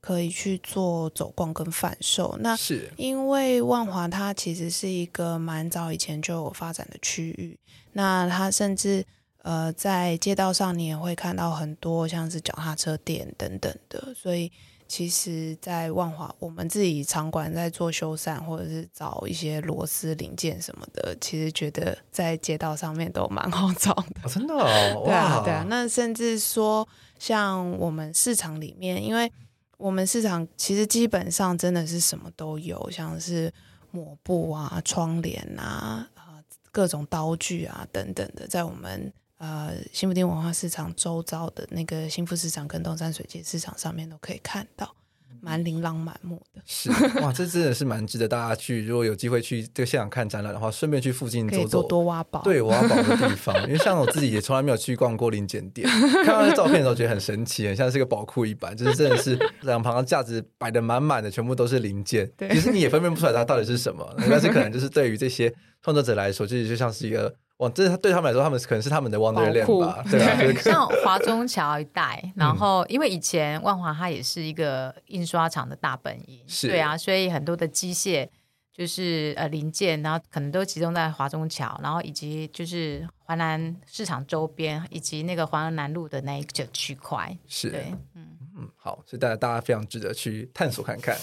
可以去做走逛跟贩售。那是因为万华它其实是一个蛮早以前就有发展的区域，那它甚至呃在街道上你也会看到很多像是脚踏车店等等的，所以。其实，在万华，我们自己场馆在做修缮，或者是找一些螺丝零件什么的，其实觉得在街道上面都蛮好找的。哦、真的、哦，(laughs) 对啊，对啊。那甚至说，像我们市场里面，因为我们市场其实基本上真的是什么都有，像是抹布啊、窗帘啊、啊各种刀具啊等等的，在我们。呃，新富町文化市场周遭的那个新富市场跟东山水街市场上面都可以看到，蛮琳琅满目的。(laughs) 是哇，这真的是蛮值得大家去，如果有机会去这个现场看展览的话，顺便去附近走走，多多挖宝。对，挖宝的地方。(laughs) 因为像我自己也从来没有去逛过零件店，看到那照片的时候觉得很神奇，很像是一个宝库一般，就是真的是两旁的架子摆的满满的，全部都是零件。对，其实你也分辨不出来它到底是什么，但是可能就是对于这些创作者来说，就是就像是一个。哇，这是对他们来说，他们可能是他们的 Wonderland 吧？对啊，像华中桥一带，然后因为以前万华它也是一个印刷厂的大本营，是对啊，所以很多的机械就是呃零件，然后可能都集中在华中桥，然后以及就是华南市场周边，以及那个华南南路的那一个区块。是，对，嗯嗯，好，所以大家大家非常值得去探索看看。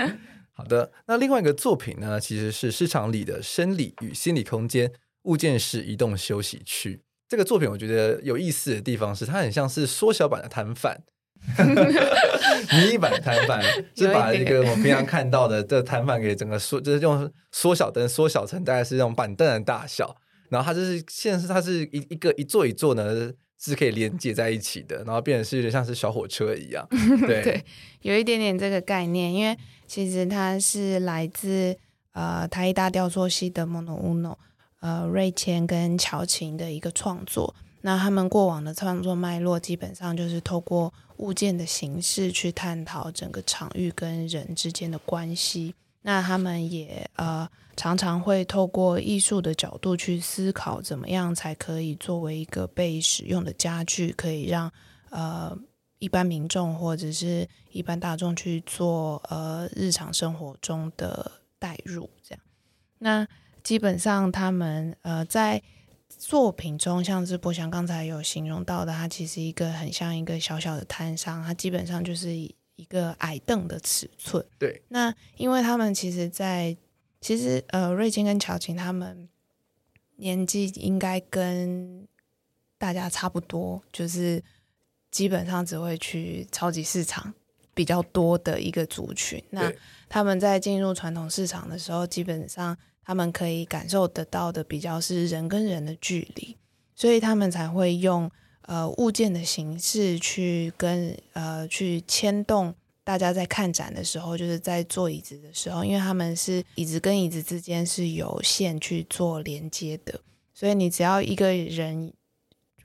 (laughs) 好的，那另外一个作品呢，其实是市场里的生理与心理空间。物件室移动休息区。这个作品，我觉得有意思的地方是，它很像是缩小版的摊贩，(laughs) 迷你版的摊贩，(laughs) 是把一个我们平常看到的这摊贩给整个缩，就是用缩小灯缩小成大概是这种板凳的大小，然后它就是现在是它是一一个一座一座呢是可以连接在一起的，然后变成是有点像是小火车一样，(laughs) 对，对，有一点点这个概念，因为其实它是来自呃台艺大雕塑系的 Mono Uno。呃，瑞谦跟乔琴的一个创作，那他们过往的创作脉络基本上就是透过物件的形式去探讨整个场域跟人之间的关系。那他们也呃常常会透过艺术的角度去思考，怎么样才可以作为一个被使用的家具，可以让呃一般民众或者是一般大众去做呃日常生活中的代入，这样那。基本上，他们呃在作品中，像是博翔刚才有形容到的，他其实一个很像一个小小的摊商，他基本上就是一个矮凳的尺寸。对。那因为他们其实在，在其实呃瑞金跟乔琴他们年纪应该跟大家差不多，就是基本上只会去超级市场。比较多的一个族群。那他们在进入传统市场的时候，基本上他们可以感受得到的比较是人跟人的距离，所以他们才会用呃物件的形式去跟呃去牵动大家在看展的时候，就是在坐椅子的时候，因为他们是椅子跟椅子之间是有线去做连接的，所以你只要一个人。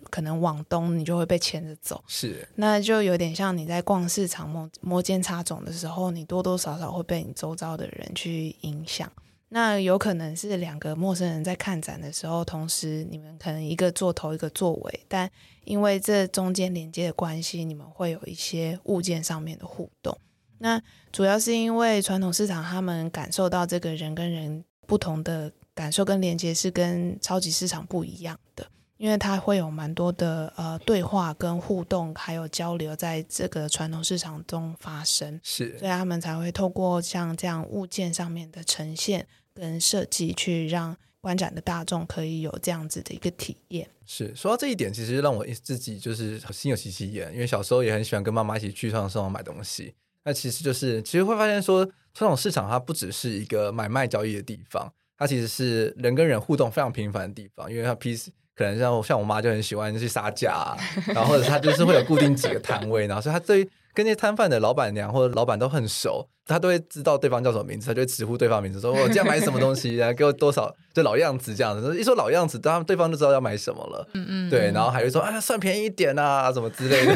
可能往东，你就会被牵着走。是，那就有点像你在逛市场摸摸肩擦踵的时候，你多多少少会被你周遭的人去影响。那有可能是两个陌生人在看展的时候，同时你们可能一个坐头，一个座尾，但因为这中间连接的关系，你们会有一些物件上面的互动。那主要是因为传统市场他们感受到这个人跟人不同的感受跟连接是跟超级市场不一样的。因为它会有蛮多的呃对话跟互动，还有交流，在这个传统市场中发生，是，所以他们才会透过像这样物件上面的呈现跟设计，去让观展的大众可以有这样子的一个体验。是，说到这一点，其实让我自己就是心有戚戚焉，因为小时候也很喜欢跟妈妈一起去传统市场买东西。那其实就是，其实会发现说，传统市场它不只是一个买卖交易的地方，它其实是人跟人互动非常频繁的地方，因为它平时。可能像像我妈就很喜欢去杀价啊，然后或者她就是会有固定几个摊位，然后所以她对跟那些摊贩的老板娘或者老板都很熟。他都会知道对方叫什么名字，他就会直呼对方名字，说：(laughs) “我今天买什么东西，然后给我多少，就老样子这样子。”一说老样子，他们对方就知道要买什么了。嗯嗯，对，然后还会说：“啊，算便宜一点啊，什么之类的。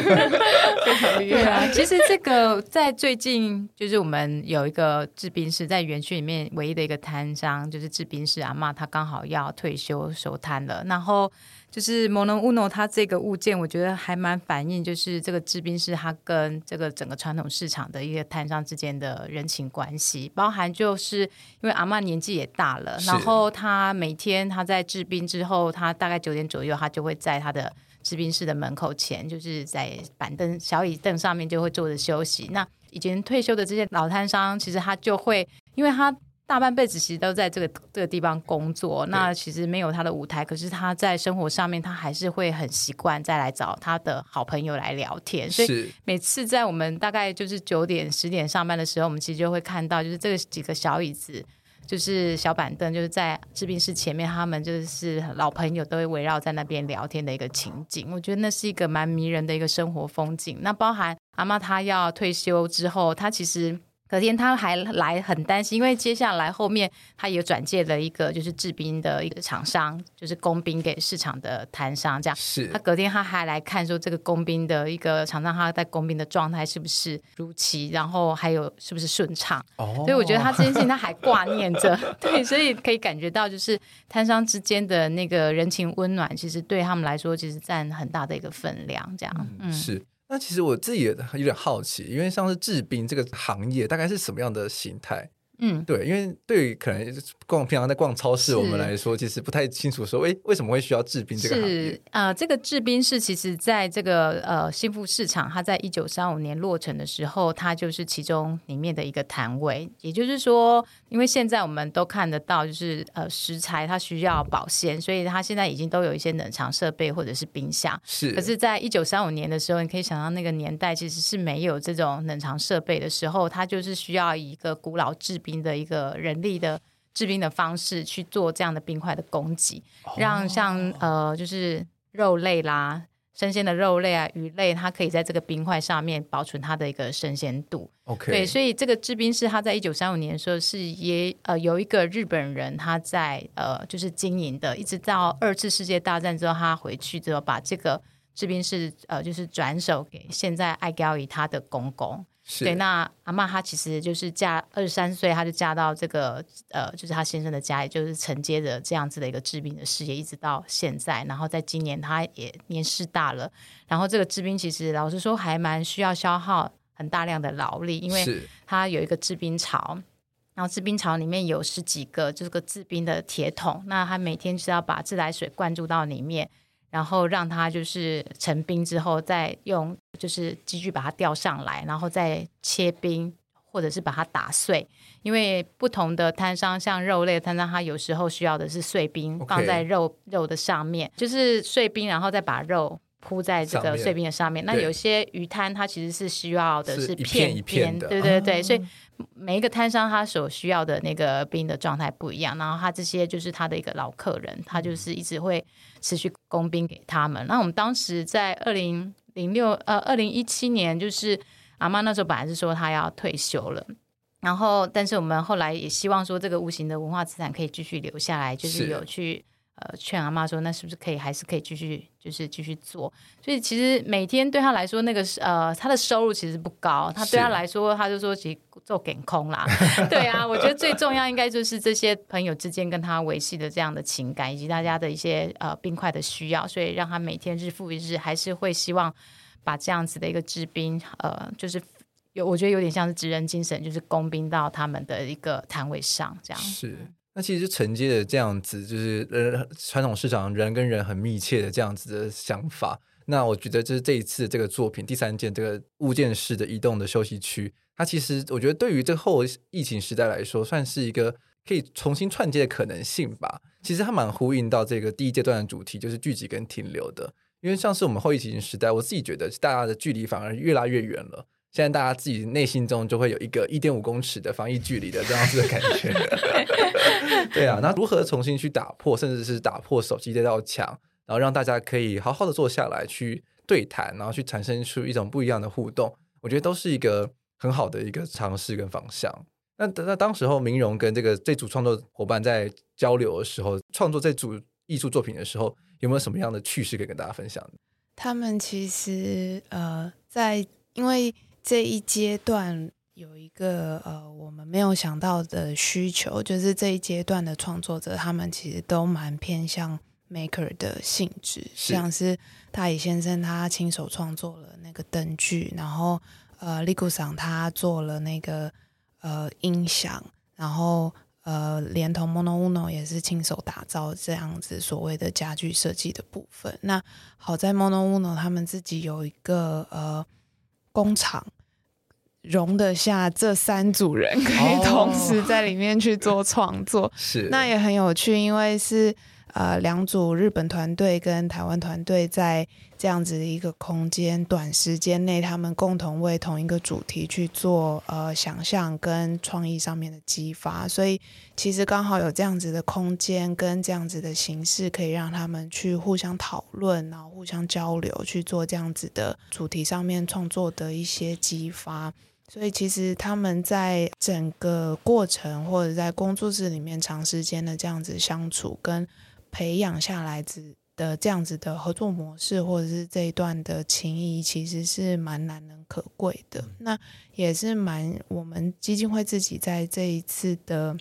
(laughs) (laughs) ”非常厉害。其实这个在最近，就是我们有一个制冰室，在园区里面唯一的一个摊商，就是制冰室阿妈，她刚好要退休收摊了，然后。就是 Mono Uno 它这个物件，我觉得还蛮反映，就是这个制冰室他跟这个整个传统市场的一个摊商之间的人情关系，包含就是因为阿嬷年纪也大了，然后他每天他在制冰之后，他大概九点左右，他就会在他的制冰室的门口前，就是在板凳、小椅凳上面就会坐着休息。那已经退休的这些老摊商，其实他就会，因为他。大半辈子其实都在这个这个地方工作，那其实没有他的舞台，可是他在生活上面，他还是会很习惯再来找他的好朋友来聊天。所以每次在我们大概就是九点十点上班的时候，我们其实就会看到，就是这个几个小椅子，就是小板凳，就是在制冰室前面，他们就是老朋友都会围绕在那边聊天的一个情景。我觉得那是一个蛮迷人的一个生活风景。那包含阿妈她要退休之后，她其实。隔天他还来很担心，因为接下来后面他也转介了一个就是制冰的一个厂商，就是工兵给市场的摊商，这样。是。他隔天他还来看说这个工兵的一个厂商他在工兵的状态是不是如期，然后还有是不是顺畅。哦。所以我觉得他这件事情他还挂念着，(laughs) 对，所以可以感觉到就是摊商之间的那个人情温暖，其实对他们来说其实占很大的一个分量，这样。嗯，是。那其实我自己也有点好奇，因为像是制冰这个行业，大概是什么样的形态？嗯，对，因为对于可能逛平常在逛超市我们来说，其实不太清楚说，哎，为什么会需要制冰这个行业？是呃，这个制冰是其实在这个呃新富市场，它在一九三五年落成的时候，它就是其中里面的一个摊位。也就是说，因为现在我们都看得到，就是呃食材它需要保鲜，所以它现在已经都有一些冷藏设备或者是冰箱。是，可是，在一九三五年的时候，你可以想到那个年代其实是没有这种冷藏设备的时候，它就是需要一个古老制冰。冰的一个人力的制冰的方式去做这样的冰块的供给，让像呃就是肉类啦、生鲜的肉类啊、鱼类，它可以在这个冰块上面保存它的一个生鲜度。OK，对，所以这个制冰室它在一九三五年的时候是也呃有一个日本人他在呃就是经营的，一直到二次世界大战之后，他回去之后把这个制冰室呃就是转手给现在爱高姨他的公公。对，那阿妈她其实就是嫁二十三岁，她就嫁到这个呃，就是她先生的家，也就是承接着这样子的一个制冰的事业，一直到现在。然后在今年，她也年事大了。然后这个制冰其实老实说还蛮需要消耗很大量的劳力，因为它有一个制冰槽，然后制冰槽里面有十几个这个制冰的铁桶，那她每天是要把自来水灌注到里面。然后让它就是成冰之后，再用就是机具把它吊上来，然后再切冰，或者是把它打碎。因为不同的摊商，像肉类的摊商，它有时候需要的是碎冰，放在肉.肉的上面，就是碎冰，然后再把肉铺在这个碎冰的上面。那有些鱼摊它其实是需要的是片一片的，对对对，哦、所以每一个摊商他所需要的那个冰的状态不一样。然后他这些就是他的一个老客人，他就是一直会持续供冰给他们。那我们当时在二零零六呃二零一七年，就是阿妈那时候本来是说她要退休了。然后，但是我们后来也希望说，这个无形的文化资产可以继续留下来，就是有去呃劝阿妈说，那是不是可以还是可以继续就是继续做？所以其实每天对他来说，那个呃他的收入其实不高，他对他来说，他就说其实做给空啦。(laughs) 对啊，我觉得最重要应该就是这些朋友之间跟他维系的这样的情感，以及大家的一些呃冰块的需要，所以让他每天日复一日，还是会希望把这样子的一个制冰呃就是。有，我觉得有点像是职人精神，就是工兵到他们的一个摊位上，这样是。那其实承接着这样子，就是呃传统市场人跟人很密切的这样子的想法。那我觉得就是这一次这个作品第三件这个物件式的移动的休息区，它其实我觉得对于这后疫情时代来说，算是一个可以重新串接的可能性吧。其实它蛮呼应到这个第一阶段的主题，就是聚集跟停留的。因为像是我们后疫情时代，我自己觉得大家的距离反而越拉越远了。现在大家自己内心中就会有一个一点五公尺的防疫距离的这样子的感觉，(laughs) 对啊，那如何重新去打破，甚至是打破手机这道墙，然后让大家可以好好的坐下来去对谈，然后去产生出一种不一样的互动，我觉得都是一个很好的一个尝试跟方向。那那当时候明荣跟这个这组创作伙伴在交流的时候，创作这组艺术作品的时候，有没有什么样的趣事可以跟大家分享？他们其实呃，在因为。这一阶段有一个呃，我们没有想到的需求，就是这一阶段的创作者，他们其实都蛮偏向 maker 的性质，是像是大野先生他亲手创作了那个灯具，然后呃，利古桑他做了那个呃音响，然后呃，连同 Mono Uno 也是亲手打造这样子所谓的家具设计的部分。那好在 Mono Uno 他们自己有一个呃工厂。容得下这三组人可以同时在里面去做创作，哦、是那也很有趣，因为是呃两组日本团队跟台湾团队在这样子的一个空间，短时间内他们共同为同一个主题去做呃想象跟创意上面的激发，所以其实刚好有这样子的空间跟这样子的形式，可以让他们去互相讨论，然后互相交流，去做这样子的主题上面创作的一些激发。所以其实他们在整个过程，或者在工作室里面长时间的这样子相处跟培养下来子的这样子的合作模式，或者是这一段的情谊，其实是蛮难能可贵的。那也是蛮我们基金会自己在这一次的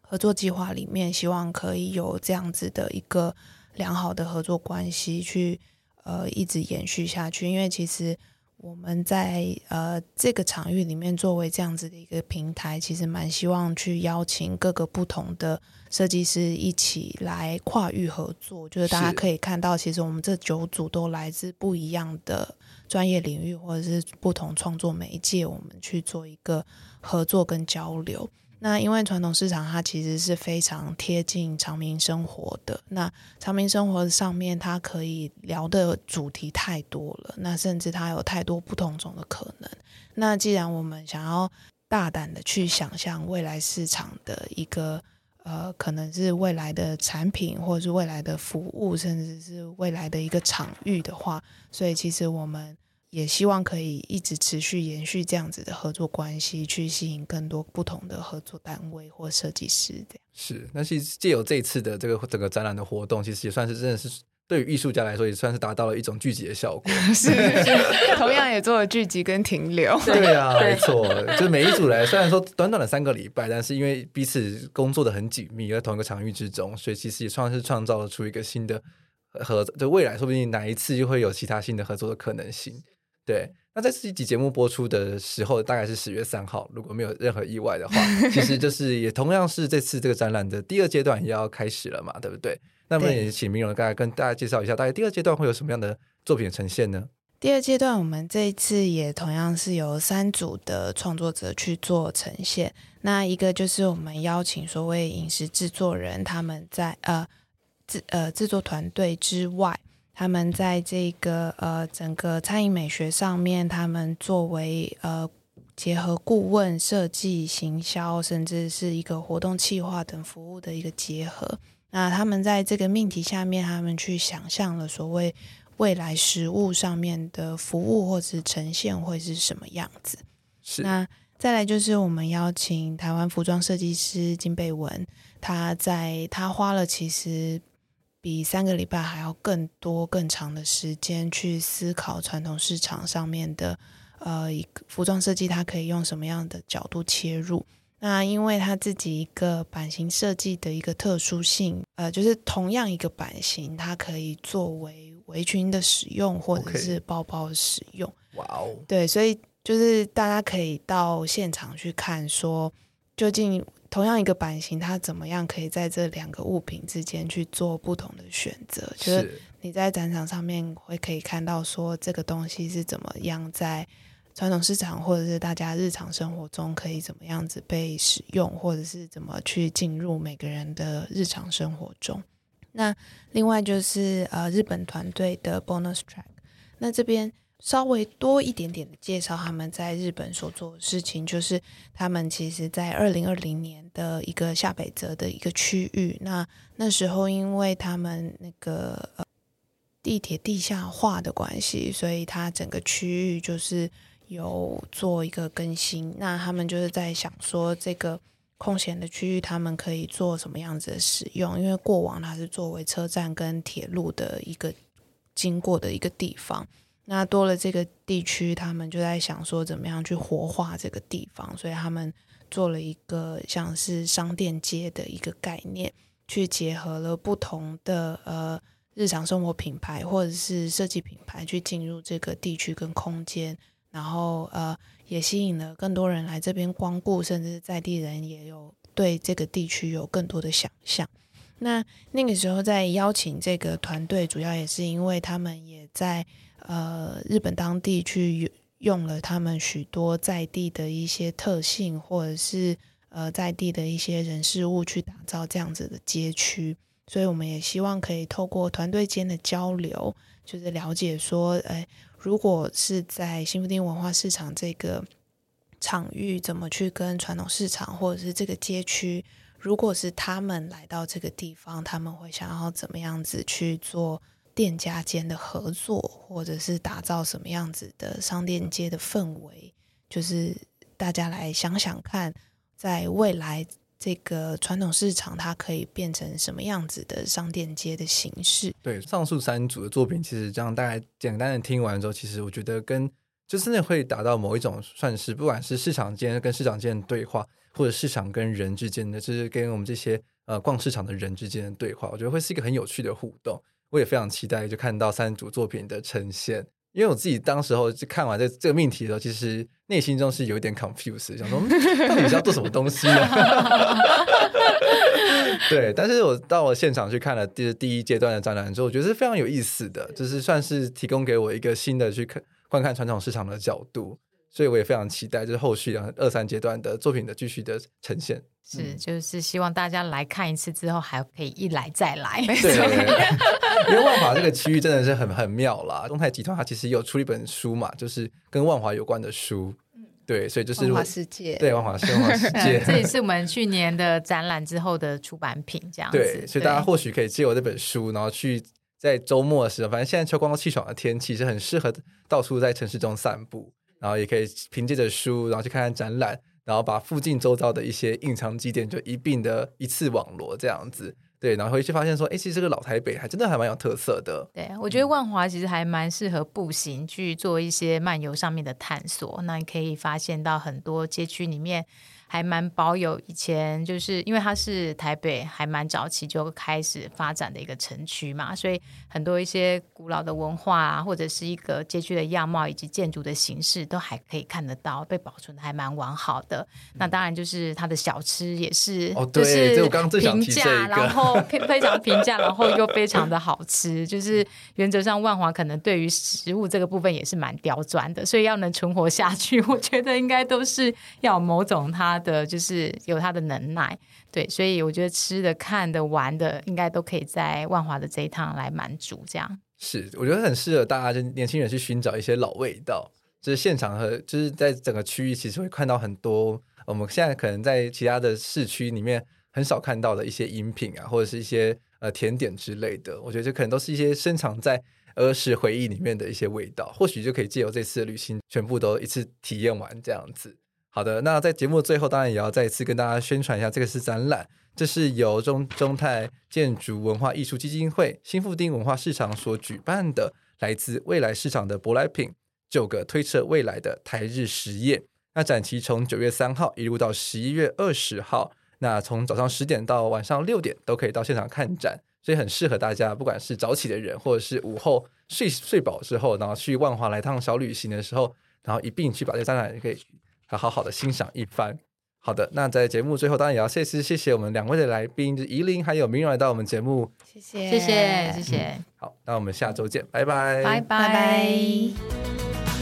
合作计划里面，希望可以有这样子的一个良好的合作关系去呃一直延续下去，因为其实。我们在呃这个场域里面，作为这样子的一个平台，其实蛮希望去邀请各个不同的设计师一起来跨域合作。就是大家可以看到，其实我们这九组都来自不一样的专业领域，或者是不同创作媒介，我们去做一个合作跟交流。那因为传统市场它其实是非常贴近长民生活的，那长民生活上面它可以聊的主题太多了，那甚至它有太多不同种的可能。那既然我们想要大胆的去想象未来市场的一个呃，可能是未来的产品，或者是未来的服务，甚至是未来的一个场域的话，所以其实我们。也希望可以一直持续延续这样子的合作关系，去吸引更多不同的合作单位或设计师。这样是，那其实借由这一次的这个整个展览的活动，其实也算是真的是对于艺术家来说，也算是达到了一种聚集的效果。(laughs) 是，同样也做了聚集跟停留。对啊，没错，就每一组来，虽然说短短的三个礼拜，但是因为彼此工作的很紧密，在同一个场域之中，所以其实也算是创造了出一个新的合作。就未来说不定哪一次就会有其他新的合作的可能性。对，那在这一集节目播出的时候，大概是十月三号，如果没有任何意外的话，(laughs) 其实就是也同样是这次这个展览的第二阶段也要开始了嘛，对不对？那么也请明荣大概跟大家介绍一下，大概第二阶段会有什么样的作品呈现呢？第二阶段，我们这一次也同样是由三组的创作者去做呈现。那一个就是我们邀请所谓饮食制作人，他们在呃制呃制作团队之外。他们在这个呃整个餐饮美学上面，他们作为呃结合顾问、设计、行销，甚至是一个活动企划等服务的一个结合。那他们在这个命题下面，他们去想象了所谓未来食物上面的服务或是呈现会是什么样子。是。那再来就是我们邀请台湾服装设计师金贝文，他在他花了其实。比三个礼拜还要更多、更长的时间去思考传统市场上面的呃，一个服装设计，它可以用什么样的角度切入？那因为它自己一个版型设计的一个特殊性，呃，就是同样一个版型，它可以作为围裙的使用，或者是包包的使用。哇哦对，所以就是大家可以到现场去看，说究竟。同样一个版型，它怎么样可以在这两个物品之间去做不同的选择？就是你在展场上面会可以看到，说这个东西是怎么样在传统市场或者是大家日常生活中可以怎么样子被使用，或者是怎么去进入每个人的日常生活中。那另外就是呃日本团队的 bonus track，那这边。稍微多一点点的介绍他们在日本所做的事情，就是他们其实，在二零二零年的一个下北泽的一个区域，那那时候因为他们那个地铁地下化的关系，所以它整个区域就是有做一个更新。那他们就是在想说，这个空闲的区域他们可以做什么样子的使用？因为过往它是作为车站跟铁路的一个经过的一个地方。那多了这个地区，他们就在想说怎么样去活化这个地方，所以他们做了一个像是商店街的一个概念，去结合了不同的呃日常生活品牌或者是设计品牌去进入这个地区跟空间，然后呃也吸引了更多人来这边光顾，甚至在地人也有对这个地区有更多的想象。那那个时候在邀请这个团队，主要也是因为他们也在。呃，日本当地去用了他们许多在地的一些特性，或者是呃在地的一些人事物去打造这样子的街区，所以我们也希望可以透过团队间的交流，就是了解说，哎，如果是在新富町文化市场这个场域，怎么去跟传统市场或者是这个街区，如果是他们来到这个地方，他们会想要怎么样子去做。店家间的合作，或者是打造什么样子的商店街的氛围，就是大家来想想看，在未来这个传统市场，它可以变成什么样子的商店街的形式？对，上述三组的作品，其实这样大概简单的听完之后，其实我觉得跟就真的会达到某一种算是，不管是市场间跟市场间的对话，或者市场跟人之间的，就是跟我们这些呃逛市场的人之间的对话，我觉得会是一个很有趣的互动。我也非常期待，就看到三组作品的呈现。因为我自己当时候就看完这这个命题的时候，其实内心中是有一点 confused，想说到底是要做什么东西呢？(laughs) 对，但是我到了现场去看了第第一阶段的展览之后，我觉得是非常有意思的，就是算是提供给我一个新的去看观看传统市场的角度。所以我也非常期待，就是后续的二三阶段的作品的继续的呈现。是，就是希望大家来看一次之后，还可以一来再来。对，因为万华这个区域真的是很很妙啦。中泰集团它其实有出一本书嘛，就是跟万华有关的书。对，所以就是万华世界。对，(laughs) 万华世界。(laughs) 这也是我们去年的展览之后的出版品，这样子。对，所以大家或许可以借我这本书，然后去在周末的时候，反正现在秋光气爽的天气是很适合到处在城市中散步。然后也可以凭借着书，然后去看看展览，然后把附近周遭的一些隐藏景点就一并的一次网罗这样子，对，然后回去发现说，哎，其实这个老台北还真的还蛮有特色的。对，我觉得万华其实还蛮适合步行去做一些漫游上面的探索，那你可以发现到很多街区里面。还蛮保有以前，就是因为它是台北还蛮早期就开始发展的一个城区嘛，所以很多一些古老的文化啊，或者是一个街区的样貌以及建筑的形式，都还可以看得到，被保存的还蛮完好的。嗯、那当然就是它的小吃也是，哦，对，就是我刚刚评价，然后 (laughs) 非常平价，然后又非常的好吃。就是原则上万华可能对于食物这个部分也是蛮刁钻的，所以要能存活下去，我觉得应该都是要某种它。的就是有他的能耐，对，所以我觉得吃的、看的、玩的，应该都可以在万华的这一趟来满足。这样是，我觉得很适合大家，就年轻人去寻找一些老味道。就是现场和就是在整个区域，其实会看到很多我们现在可能在其他的市区里面很少看到的一些饮品啊，或者是一些呃甜点之类的。我觉得这可能都是一些深藏在儿时回忆里面的一些味道，或许就可以借由这次的旅行，全部都一次体验完这样子。好的，那在节目的最后，当然也要再一次跟大家宣传一下，这个是展览，这是由中中泰建筑文化艺术基金会新富町文化市场所举办的，来自未来市场的舶来品，九个推测未来的台日实验。那展期从九月三号一路到十一月二十号，那从早上十点到晚上六点都可以到现场看展，所以很适合大家，不管是早起的人，或者是午后睡睡饱之后，然后去万华来趟小旅行的时候，然后一并去把这展览给。要好好的欣赏一番。好的，那在节目最后，当然也要谢谢谢谢我们两位的来宾，就是怡琳还有明荣来到我们节目。谢谢，谢谢，谢谢。好，那我们下周见，拜拜，拜拜。